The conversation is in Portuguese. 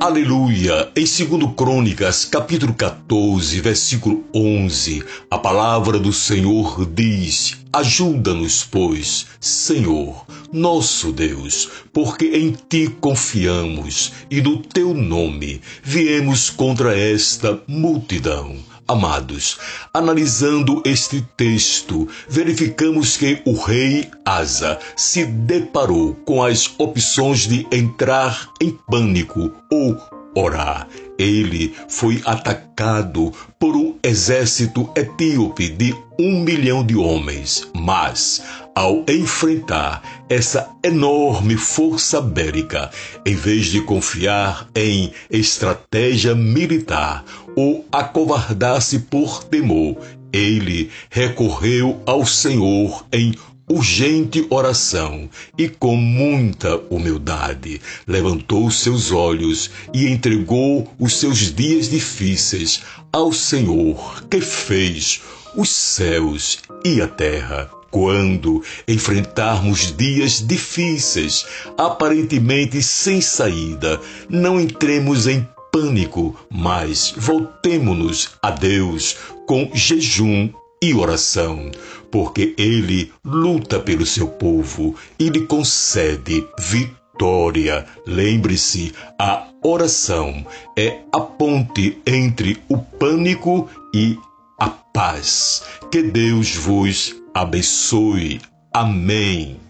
Aleluia! Em 2 Crônicas, capítulo 14, versículo 11, a palavra do Senhor diz: Ajuda-nos, pois, Senhor, nosso Deus, porque em ti confiamos e no teu nome viemos contra esta multidão. Amados, analisando este texto, verificamos que o rei Asa se deparou com as opções de entrar em pânico ou orar. Ele foi atacado por um exército etíope de um milhão de homens, mas ao enfrentar essa enorme força bélica, em vez de confiar em estratégia militar ou acovardar-se por temor, ele recorreu ao Senhor em urgente oração e com muita humildade levantou seus olhos e entregou os seus dias difíceis ao Senhor que fez os céus e a terra. Quando enfrentarmos dias difíceis, aparentemente sem saída, não entremos em pânico, mas voltemo-nos a Deus com jejum e oração, porque Ele luta pelo seu povo e lhe concede vitória. Lembre-se, a oração é a ponte entre o pânico e a paz. Que Deus vos abençoe. Amém.